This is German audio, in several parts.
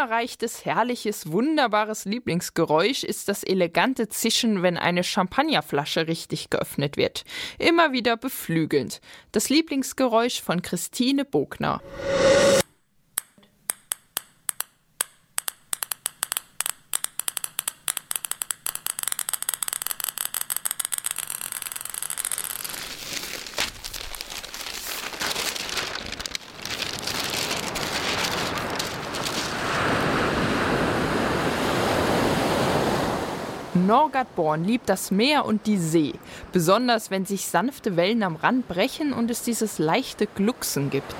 unerreichtes, herrliches, wunderbares Lieblingsgeräusch ist das elegante Zischen, wenn eine Champagnerflasche richtig geöffnet wird. Immer wieder beflügelnd. Das Lieblingsgeräusch von Christine Bogner. Norgard Born liebt das Meer und die See, besonders wenn sich sanfte Wellen am Rand brechen und es dieses leichte Glucksen gibt.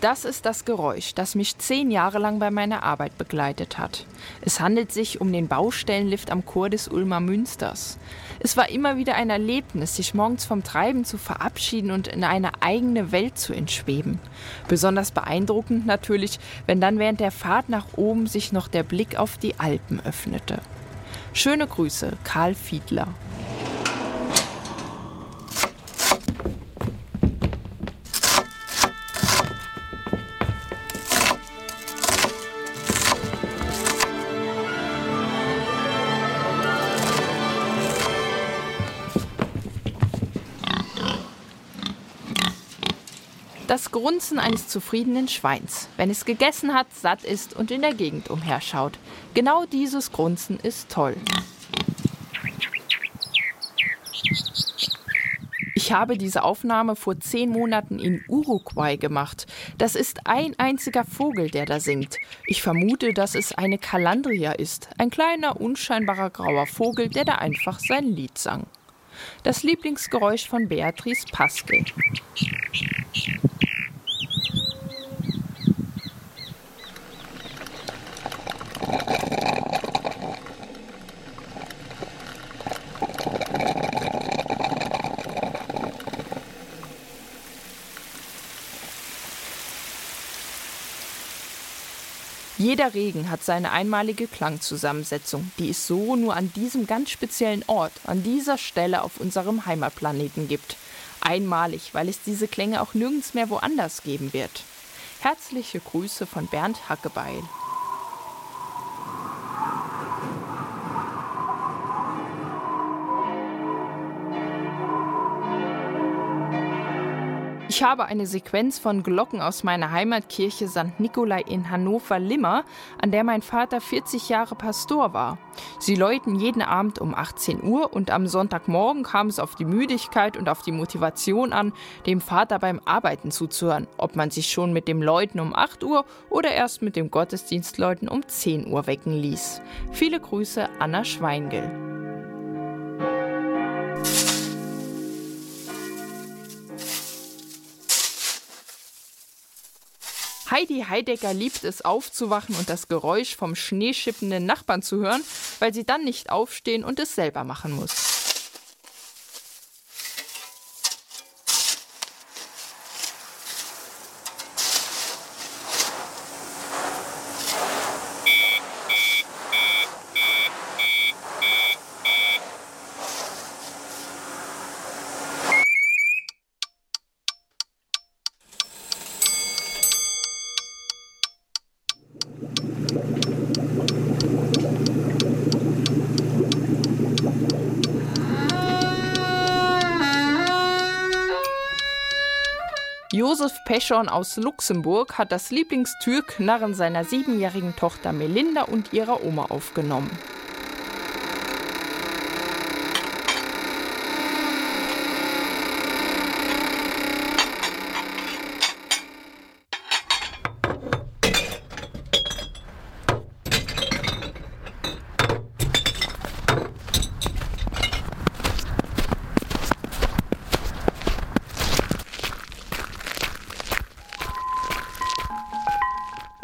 Das ist das Geräusch, das mich zehn Jahre lang bei meiner Arbeit begleitet hat. Es handelt sich um den Baustellenlift am Chor des Ulmer Münsters. Es war immer wieder ein Erlebnis, sich morgens vom Treiben zu verabschieden und in eine eigene Welt zu entschweben. Besonders beeindruckend natürlich, wenn dann während der Fahrt nach oben sich noch der Blick auf die Alpen öffnete. Schöne Grüße, Karl Fiedler. Das Grunzen eines zufriedenen Schweins, wenn es gegessen hat, satt ist und in der Gegend umherschaut. Genau dieses Grunzen ist toll. Ich habe diese Aufnahme vor zehn Monaten in Uruguay gemacht. Das ist ein einziger Vogel, der da singt. Ich vermute, dass es eine Kalandria ist. Ein kleiner, unscheinbarer grauer Vogel, der da einfach sein Lied sang. Das Lieblingsgeräusch von Beatrice Pascal. Jeder Regen hat seine einmalige Klangzusammensetzung, die es so nur an diesem ganz speziellen Ort, an dieser Stelle auf unserem Heimatplaneten gibt. Einmalig, weil es diese Klänge auch nirgends mehr woanders geben wird. Herzliche Grüße von Bernd Hackebeil. Ich habe eine Sequenz von Glocken aus meiner Heimatkirche St. Nikolai in Hannover-Limmer, an der mein Vater 40 Jahre Pastor war. Sie läuten jeden Abend um 18 Uhr und am Sonntagmorgen kam es auf die Müdigkeit und auf die Motivation an, dem Vater beim Arbeiten zuzuhören, ob man sich schon mit dem Läuten um 8 Uhr oder erst mit dem Gottesdienstläuten um 10 Uhr wecken ließ. Viele Grüße, Anna Schweingel. Heidi Heidecker liebt es aufzuwachen und das Geräusch vom schneeschippenden Nachbarn zu hören, weil sie dann nicht aufstehen und es selber machen muss. Josef Peschorn aus Luxemburg hat das Lieblingstürknarren seiner siebenjährigen Tochter Melinda und ihrer Oma aufgenommen.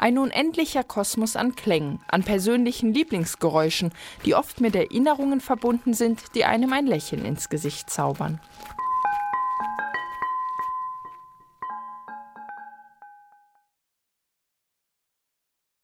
Ein unendlicher Kosmos an Klängen, an persönlichen Lieblingsgeräuschen, die oft mit Erinnerungen verbunden sind, die einem ein Lächeln ins Gesicht zaubern.